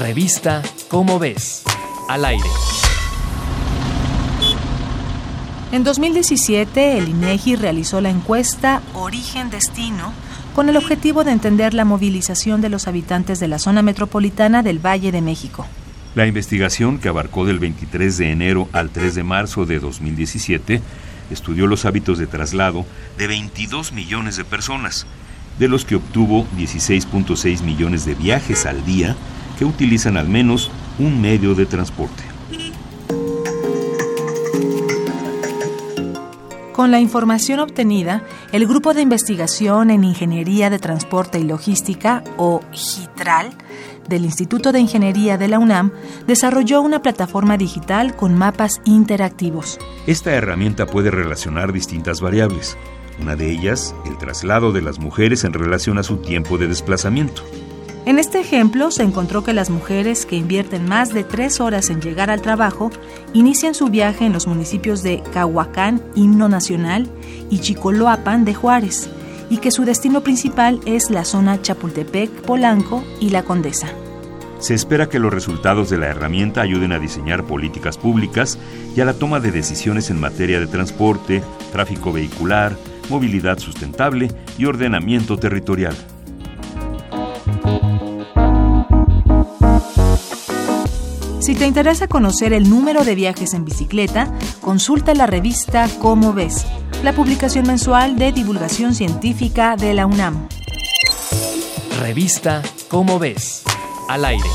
Revista Cómo ves. Al aire. En 2017, el INEGI realizó la encuesta Origen-Destino con el objetivo de entender la movilización de los habitantes de la zona metropolitana del Valle de México. La investigación, que abarcó del 23 de enero al 3 de marzo de 2017, estudió los hábitos de traslado de 22 millones de personas, de los que obtuvo 16.6 millones de viajes al día que utilizan al menos un medio de transporte. Con la información obtenida, el Grupo de Investigación en Ingeniería de Transporte y Logística, o GITRAL, del Instituto de Ingeniería de la UNAM, desarrolló una plataforma digital con mapas interactivos. Esta herramienta puede relacionar distintas variables. Una de ellas, el traslado de las mujeres en relación a su tiempo de desplazamiento. En este ejemplo se encontró que las mujeres que invierten más de tres horas en llegar al trabajo inician su viaje en los municipios de Cahuacán, Himno Nacional, y Chicoloapan de Juárez, y que su destino principal es la zona Chapultepec, Polanco y La Condesa. Se espera que los resultados de la herramienta ayuden a diseñar políticas públicas y a la toma de decisiones en materia de transporte, tráfico vehicular, movilidad sustentable y ordenamiento territorial. Si te interesa conocer el número de viajes en bicicleta, consulta la revista Cómo ves, la publicación mensual de divulgación científica de la UNAM. Revista Cómo ves. Al aire.